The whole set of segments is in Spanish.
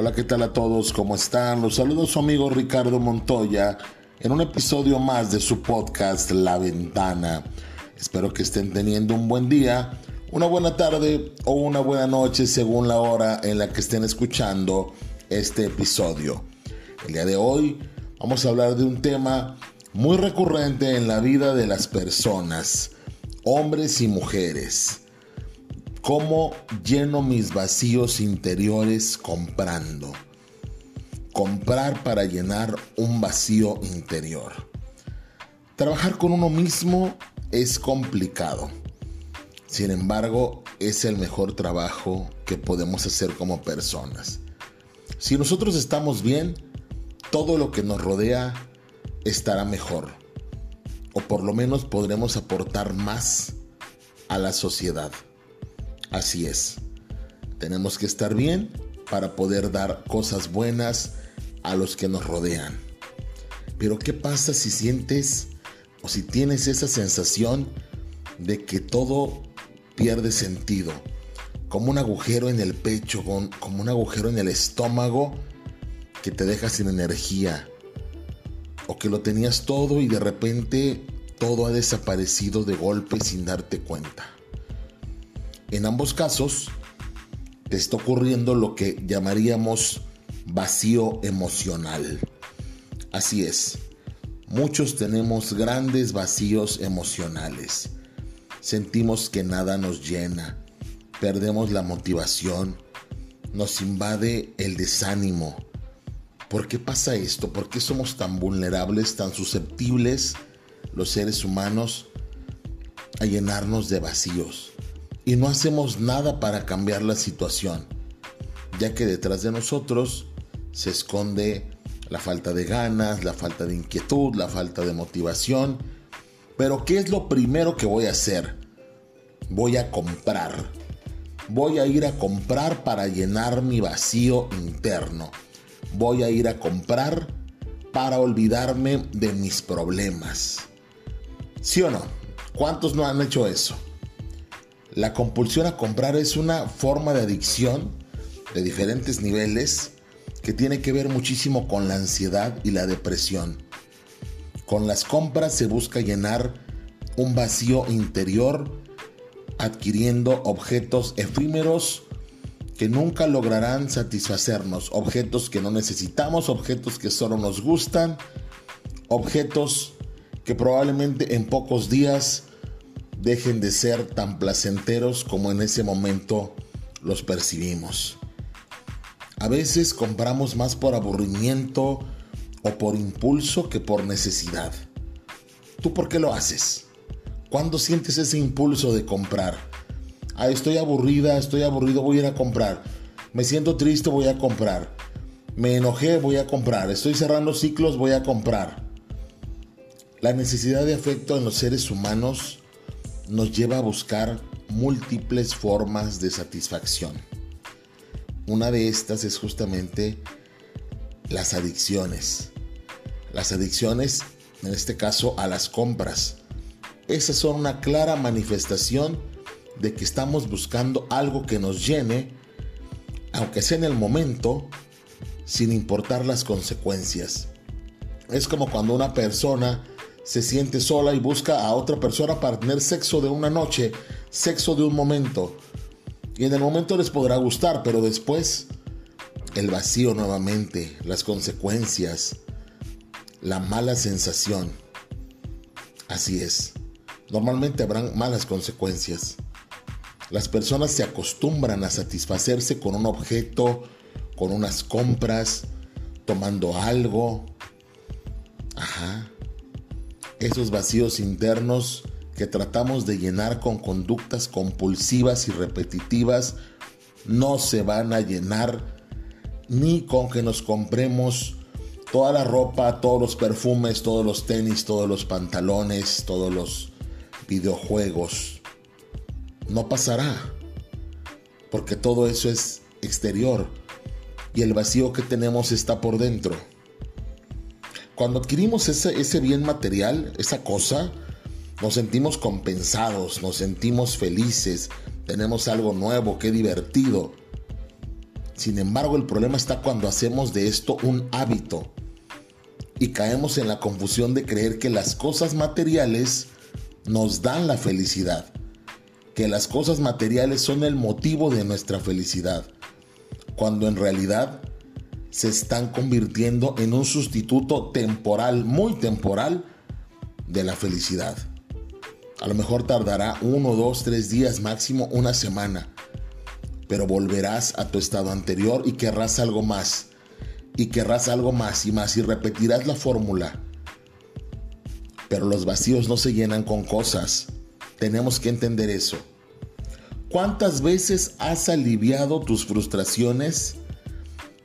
Hola, ¿qué tal a todos? ¿Cómo están? Los saludos su amigo Ricardo Montoya en un episodio más de su podcast La Ventana. Espero que estén teniendo un buen día, una buena tarde o una buena noche según la hora en la que estén escuchando este episodio. El día de hoy vamos a hablar de un tema muy recurrente en la vida de las personas, hombres y mujeres. ¿Cómo lleno mis vacíos interiores comprando? Comprar para llenar un vacío interior. Trabajar con uno mismo es complicado. Sin embargo, es el mejor trabajo que podemos hacer como personas. Si nosotros estamos bien, todo lo que nos rodea estará mejor. O por lo menos podremos aportar más a la sociedad. Así es. Tenemos que estar bien para poder dar cosas buenas a los que nos rodean. Pero ¿qué pasa si sientes o si tienes esa sensación de que todo pierde sentido? Como un agujero en el pecho, como un agujero en el estómago que te deja sin energía. O que lo tenías todo y de repente todo ha desaparecido de golpe sin darte cuenta. En ambos casos, está ocurriendo lo que llamaríamos vacío emocional. Así es, muchos tenemos grandes vacíos emocionales. Sentimos que nada nos llena, perdemos la motivación, nos invade el desánimo. ¿Por qué pasa esto? ¿Por qué somos tan vulnerables, tan susceptibles los seres humanos a llenarnos de vacíos? Y no hacemos nada para cambiar la situación, ya que detrás de nosotros se esconde la falta de ganas, la falta de inquietud, la falta de motivación. Pero ¿qué es lo primero que voy a hacer? Voy a comprar. Voy a ir a comprar para llenar mi vacío interno. Voy a ir a comprar para olvidarme de mis problemas. ¿Sí o no? ¿Cuántos no han hecho eso? La compulsión a comprar es una forma de adicción de diferentes niveles que tiene que ver muchísimo con la ansiedad y la depresión. Con las compras se busca llenar un vacío interior adquiriendo objetos efímeros que nunca lograrán satisfacernos, objetos que no necesitamos, objetos que solo nos gustan, objetos que probablemente en pocos días dejen de ser tan placenteros como en ese momento los percibimos. A veces compramos más por aburrimiento o por impulso que por necesidad. ¿Tú por qué lo haces? ¿Cuándo sientes ese impulso de comprar? Ah, estoy aburrida, estoy aburrido, voy a ir a comprar. Me siento triste, voy a comprar. Me enojé, voy a comprar. Estoy cerrando ciclos, voy a comprar. La necesidad de afecto en los seres humanos nos lleva a buscar múltiples formas de satisfacción. Una de estas es justamente las adicciones. Las adicciones, en este caso, a las compras. Esas son una clara manifestación de que estamos buscando algo que nos llene, aunque sea en el momento, sin importar las consecuencias. Es como cuando una persona se siente sola y busca a otra persona para tener sexo de una noche, sexo de un momento. Y en el momento les podrá gustar, pero después el vacío nuevamente, las consecuencias, la mala sensación. Así es. Normalmente habrán malas consecuencias. Las personas se acostumbran a satisfacerse con un objeto, con unas compras, tomando algo. Ajá esos vacíos internos que tratamos de llenar con conductas compulsivas y repetitivas no se van a llenar ni con que nos compremos toda la ropa, todos los perfumes, todos los tenis, todos los pantalones, todos los videojuegos. No pasará, porque todo eso es exterior y el vacío que tenemos está por dentro. Cuando adquirimos ese, bien material, esa cosa, nos sentimos compensados, nos sentimos felices, tenemos algo nuevo, qué divertido. Sin embargo, el problema está cuando hacemos de esto un hábito y caemos en la confusión de creer que las cosas materiales nos dan la felicidad, que las cosas materiales son el motivo de nuestra felicidad, cuando en realidad se están convirtiendo en un sustituto temporal, muy temporal, de la felicidad. A lo mejor tardará uno, dos, tres días, máximo una semana pero volverás a tu estado anterior y querrás algo más, y querrás algo más y más, y repetirás la fórmula. Pero los vacíos no se llenan con cosas. Tenemos que entender eso. ¿Cuántas veces has aliviado tus frustraciones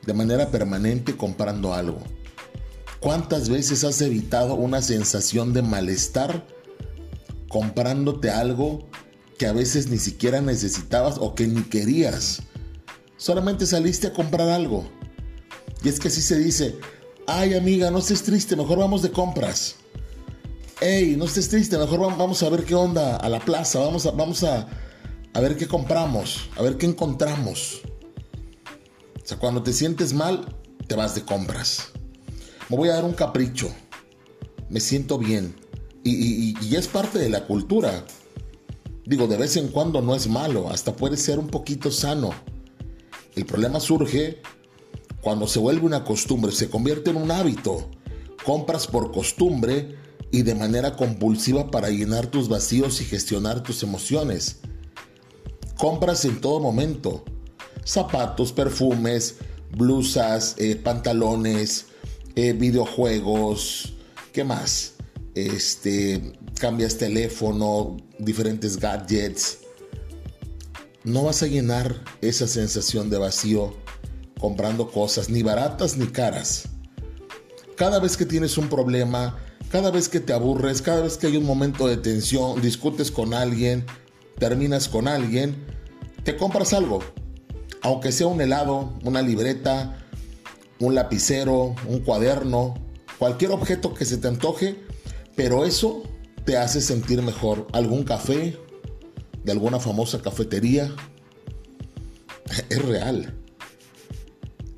de manera permanente comprando algo? ¿Cuántas veces has evitado una sensación de malestar comprándote algo que a veces ni siquiera necesitabas o que ni querías. Solamente saliste a comprar algo. Y es que así se dice, ay amiga, no estés triste, mejor vamos de compras. Hey, no estés triste, mejor vamos a ver qué onda a la plaza, vamos a, vamos a, a ver qué compramos, a ver qué encontramos. O sea, cuando te sientes mal, te vas de compras. Me voy a dar un capricho. Me siento bien. Y, y es parte de la cultura. Digo, de vez en cuando no es malo, hasta puede ser un poquito sano. El problema surge cuando se vuelve una costumbre, se convierte en un hábito. Compras por costumbre y de manera compulsiva para llenar tus vacíos y gestionar tus emociones. Compras en todo momento. Zapatos, perfumes, blusas, eh, pantalones, eh, videojuegos, ¿qué más? Este, cambias teléfono, diferentes gadgets, no vas a llenar esa sensación de vacío comprando cosas ni baratas ni caras. Cada vez que tienes un problema, cada vez que te aburres, cada vez que hay un momento de tensión, discutes con alguien, terminas con alguien, te compras algo. Aunque sea un helado, una libreta, un lapicero, un cuaderno, cualquier objeto que se te antoje, pero eso te hace sentir mejor. ¿Algún café de alguna famosa cafetería? Es real.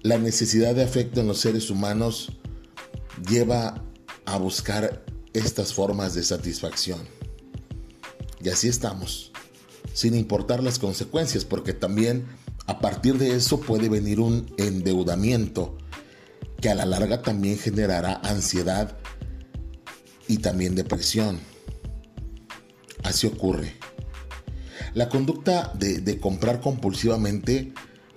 La necesidad de afecto en los seres humanos lleva a buscar estas formas de satisfacción. Y así estamos, sin importar las consecuencias, porque también a partir de eso puede venir un endeudamiento que a la larga también generará ansiedad y también depresión. Así ocurre. La conducta de, comprar compulsivamente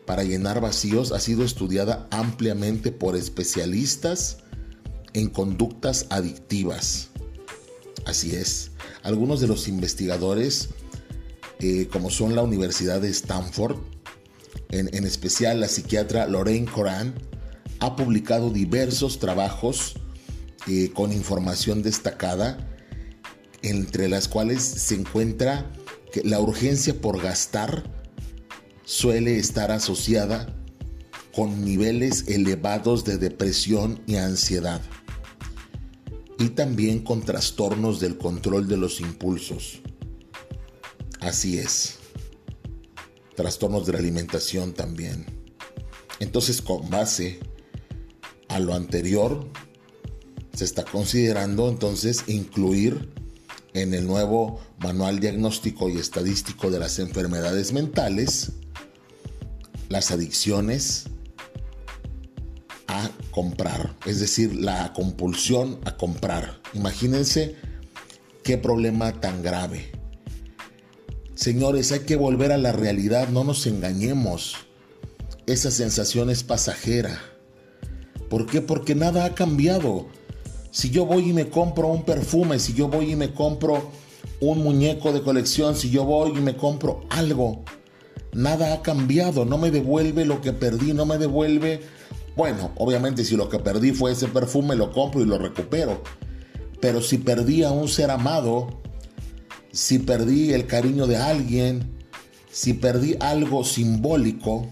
para llenar vacíos ha sido estudiada ampliamente por especialistas en conductas adictivas. Así es. Algunos de los investigadores, eh, como son la Universidad de Stanford, en, especial la psiquiatra Lorraine Coran, ha publicado diversos trabajos eh, con información destacada, entre las cuales se encuentra que la urgencia por gastar suele estar asociada con niveles elevados de depresión y ansiedad y también con trastornos del control de los impulsos. Así es. Trastornos de la alimentación también. Entonces, con base a lo anterior, se está considerando entonces incluir en el nuevo Manual Diagnóstico y Estadístico de las Enfermedades Mentales las adicciones a comprar, es decir, la compulsión a comprar. Imagínense qué problema tan grave. Señores, hay que volver a la realidad, no nos engañemos. Esa sensación es pasajera. ¿Por qué? Porque nada ha cambiado. Si yo voy y me compro un perfume, si yo voy y me compro un muñeco de colección, si yo voy y me compro algo, nada ha cambiado, no me devuelve lo que perdí, no me devuelve... Bueno, obviamente si lo que perdí fue ese perfume, lo compro y lo recupero. Pero si perdí a un ser amado, si perdí el cariño de alguien, si perdí algo simbólico,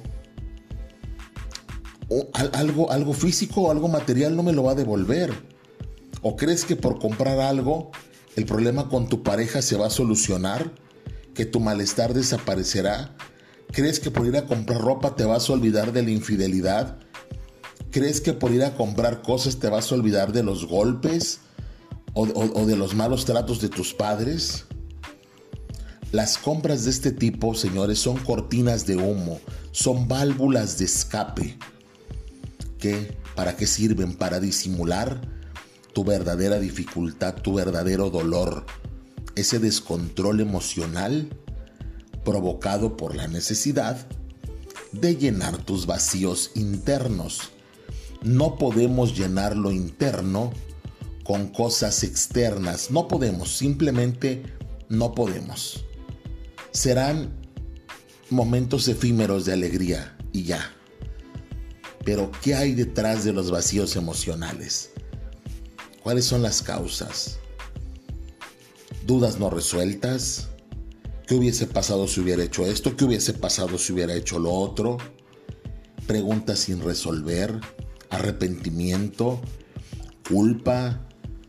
algo, algo físico o algo material no me lo va a devolver. ¿O crees que por comprar algo el problema con tu pareja se va a solucionar? ¿Que tu malestar desaparecerá? ¿Crees que por ir a comprar ropa te vas a olvidar de la infidelidad? ¿Crees que por ir a comprar cosas te vas a olvidar de los golpes o, de los malos tratos de tus padres? Las compras de este tipo, señores, son cortinas de humo, son válvulas de escape. ¿Qué? ¿Para qué sirven? Para disimular tu verdadera dificultad, tu verdadero dolor, ese descontrol emocional provocado por la necesidad de llenar tus vacíos internos. No podemos llenar lo interno con cosas externas. No podemos, simplemente no podemos serán momentos efímeros de alegría y ya. Pero ¿qué hay detrás de los vacíos emocionales? ¿Cuáles son las causas? ¿Dudas no resueltas? ¿Qué hubiese pasado si hubiera hecho esto? ¿Qué hubiese pasado si hubiera hecho lo otro? Preguntas sin resolver, arrepentimiento, culpa,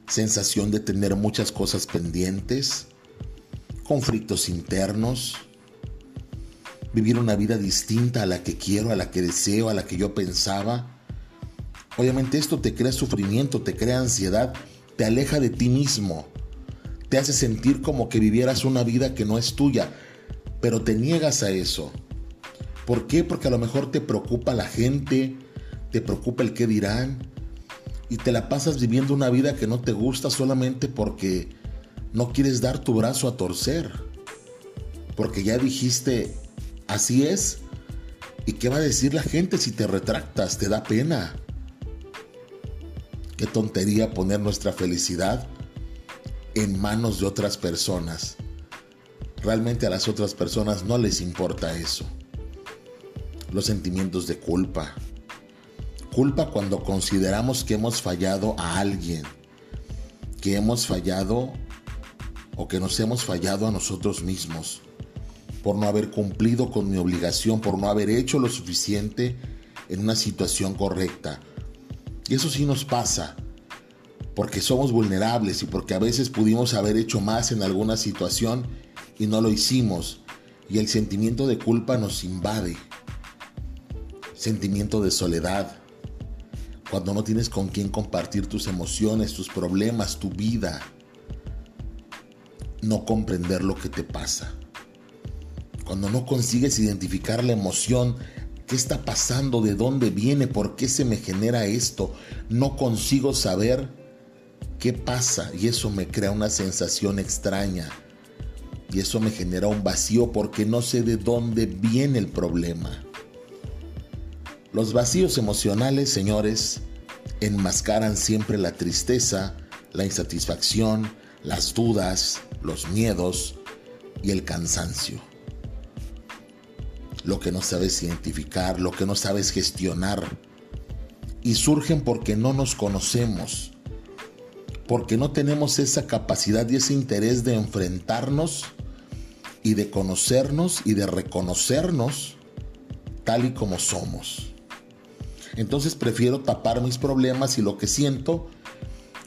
sensación de tener muchas cosas pendientes conflictos internos, vivir una vida distinta a la que quiero, a la que deseo, a la que yo pensaba. Obviamente esto te crea sufrimiento, te crea ansiedad, te aleja de ti mismo, te hace sentir como que vivieras una vida que no es tuya, pero te niegas a eso. ¿Por qué? Porque a lo mejor te preocupa la gente, te preocupa el qué dirán, y te la pasas viviendo una vida que no te gusta solamente porque no quieres dar tu brazo a torcer, porque ya dijiste, así es, ¿y qué va a decir la gente si te retractas? ¿Te da pena? Qué tontería poner nuestra felicidad en manos de otras personas. Realmente a las otras personas no les importa eso. Los sentimientos de culpa. Culpa cuando consideramos que hemos fallado a alguien, que hemos fallado o que nos hemos fallado a nosotros mismos por no haber cumplido con mi obligación, por no haber hecho lo suficiente en una situación correcta. Y eso sí nos pasa, porque somos vulnerables y porque a veces pudimos haber hecho más en alguna situación y no lo hicimos. Y el sentimiento de culpa nos invade. Sentimiento de soledad. Cuando no tienes con quién compartir tus emociones, tus problemas, tu vida no comprender lo que te pasa. Cuando no consigues identificar la emoción, qué está pasando, de dónde viene, por qué se me genera esto, no consigo saber qué pasa y eso me crea una sensación extraña. Y eso me genera un vacío porque no sé de dónde viene el problema. Los vacíos emocionales, señores, enmascaran siempre la tristeza, la insatisfacción, las dudas, los miedos y el cansancio. Lo que no sabes identificar, lo que no sabes gestionar. Y surgen porque no nos conocemos, porque no tenemos esa capacidad y ese interés de enfrentarnos y de conocernos y de reconocernos tal y como somos. Entonces prefiero tapar mis problemas y lo que siento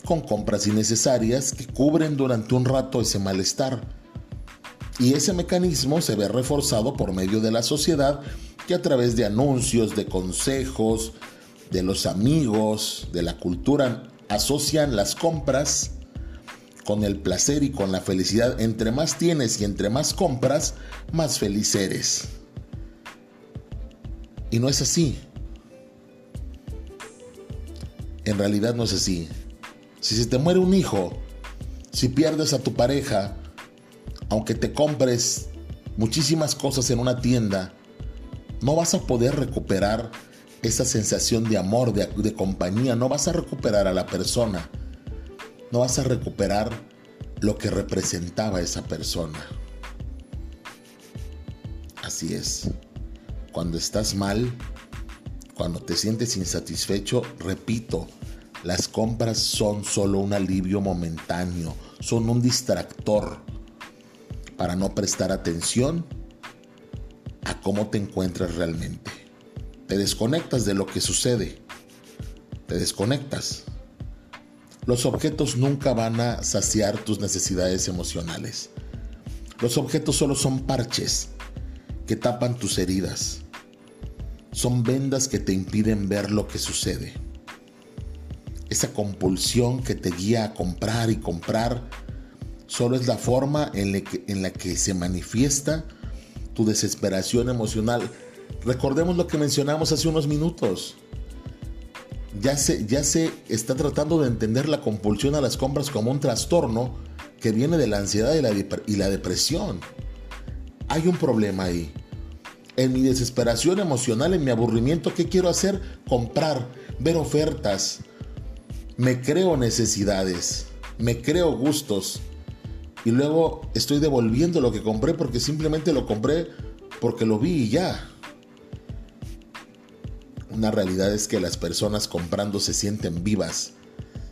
con compras innecesarias que cubren durante un rato ese malestar. Y ese mecanismo se ve reforzado por medio de la sociedad que a través de anuncios, de consejos, de los amigos, de la cultura, asocian las compras con el placer y con la felicidad. Entre más tienes y entre más compras, más feliz eres. Y no es así. En realidad no es así. Si se te muere un hijo, si pierdes a tu pareja, aunque te compres muchísimas cosas en una tienda, no vas a poder recuperar esa sensación de amor, de, de, compañía, no vas a recuperar a la persona, no vas a recuperar lo que representaba esa persona. Así es, cuando estás mal, cuando te sientes insatisfecho, repito, las compras son solo un alivio momentáneo, son un distractor para no prestar atención a cómo te encuentras realmente. Te desconectas de lo que sucede. Te desconectas. Los objetos nunca van a saciar tus necesidades emocionales. Los objetos solo son parches que tapan tus heridas. Son vendas que te impiden ver lo que sucede. Esa compulsión que te guía a comprar y comprar solo es la forma en la que, en la que se manifiesta tu desesperación emocional. Recordemos lo que mencionamos hace unos minutos. Ya se, ya se está tratando de entender la compulsión a las compras como un trastorno que viene de la ansiedad y la, y la depresión. Hay un problema ahí. En mi desesperación emocional, en mi aburrimiento, ¿qué quiero hacer? Comprar, ver ofertas. Me creo necesidades, me creo gustos, y luego estoy devolviendo lo que compré porque simplemente lo compré porque lo vi y ya. Una realidad es que las personas comprando se sienten vivas,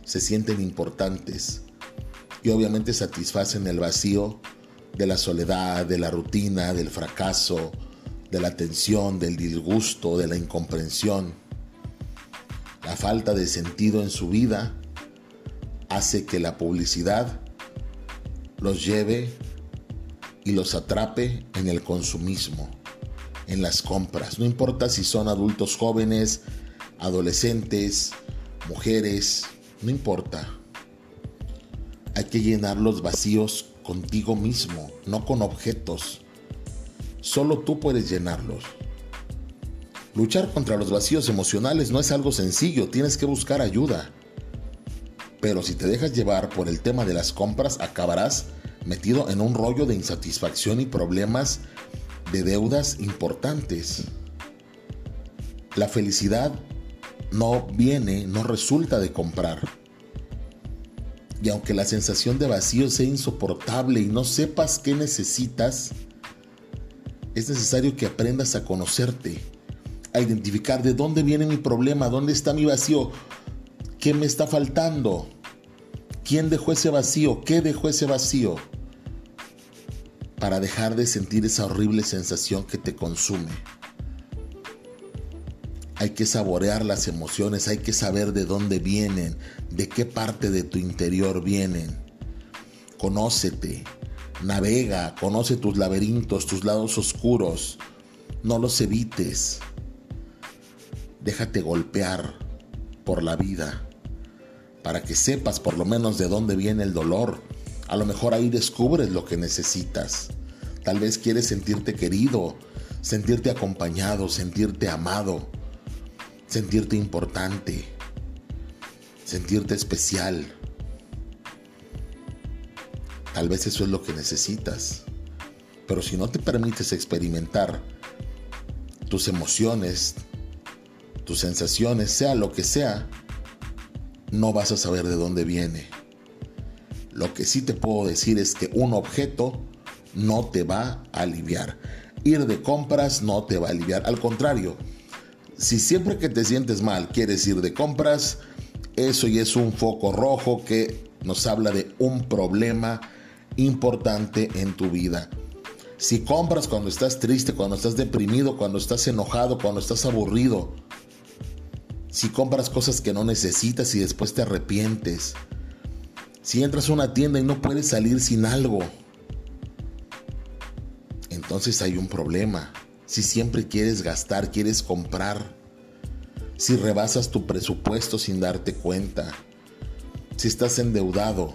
se sienten importantes y obviamente satisfacen el vacío de la soledad, de la rutina, del fracaso, de la tensión, del disgusto, de la incomprensión. La falta de sentido en su vida hace que la publicidad los lleve y los atrape en el consumismo, en las compras. No importa si son adultos jóvenes, adolescentes, mujeres, no importa. Hay que llenar los vacíos contigo mismo, no con objetos. Solo tú puedes llenarlos. Luchar contra los vacíos emocionales no es algo sencillo, tienes que buscar ayuda. Pero si te dejas llevar por el tema de las compras, acabarás metido en un rollo de insatisfacción y problemas de deudas importantes. La felicidad no viene, no resulta de comprar. Y aunque la sensación de vacío sea insoportable y no sepas qué necesitas, es necesario que aprendas a conocerte, a identificar de dónde viene mi problema, dónde está mi vacío, qué me está faltando, quién dejó ese vacío, qué dejó ese vacío, para dejar de sentir esa horrible sensación que te consume. Hay que saborear las emociones, hay que saber de dónde vienen, de qué parte de tu interior vienen. Conócete, navega, conoce tus laberintos, tus lados oscuros. No los evites. Déjate golpear por la vida para que sepas por lo menos de dónde viene el dolor. A lo mejor ahí descubres lo que necesitas. Tal vez quieres sentirte querido, sentirte acompañado, sentirte amado, sentirte importante, sentirte especial. Tal vez eso es lo que necesitas. Pero si no te permites experimentar tus emociones, tus sensaciones, sea lo que sea, no vas a saber de dónde viene. Lo que sí te puedo decir es que un objeto no te va a aliviar. Ir de compras no te va a aliviar. Al contrario, si siempre que te sientes mal quieres ir de compras, eso ya es un foco rojo que nos habla de un problema importante en tu vida. Si compras cuando estás triste, cuando estás deprimido, cuando estás enojado, cuando estás aburrido, si compras cosas que no necesitas y después te arrepientes, si entras a una tienda y no puedes salir sin algo, entonces hay un problema. Si siempre quieres gastar, quieres comprar, si rebasas tu presupuesto sin darte cuenta, si estás endeudado,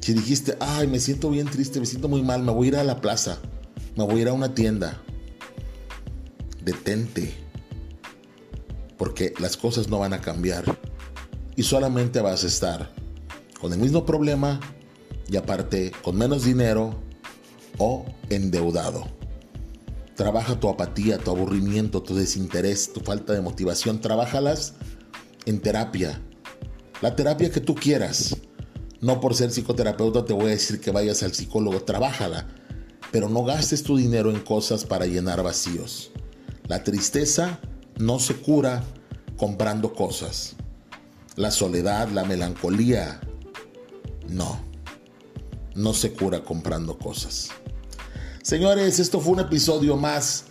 si dijiste, ay, me siento bien triste, me siento muy mal, me voy a ir a la plaza, me voy a ir a una tienda, detente, porque las cosas no van a cambiar y solamente vas a estar con el mismo problema y aparte con menos dinero o endeudado. Trabaja tu apatía, tu aburrimiento, tu desinterés, tu falta de motivación. Trabájalas en terapia. La terapia que tú quieras. No por ser psicoterapeuta te voy a decir que vayas al psicólogo. Trabájala. Pero no gastes tu dinero en cosas para llenar vacíos. La tristeza no se cura comprando cosas. La soledad, la melancolía, no, no se cura comprando cosas. Señores, esto fue un episodio más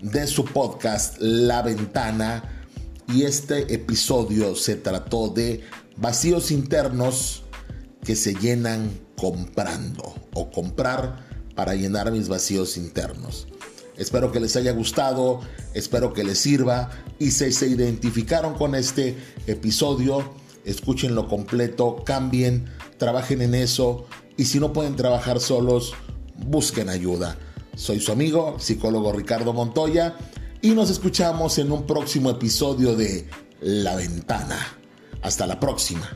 de su podcast La Ventana y este episodio se trató de vacíos internos que se llenan comprando o comprar para llenar mis vacíos internos. Espero que les haya gustado, espero que les sirva y si se identificaron con este episodio, escúchenlo completo, cambien, trabajen en eso y si no pueden trabajar solos, busquen ayuda. Soy su amigo, psicólogo Ricardo Montoya y nos escuchamos en un próximo episodio de La Ventana. Hasta la próxima.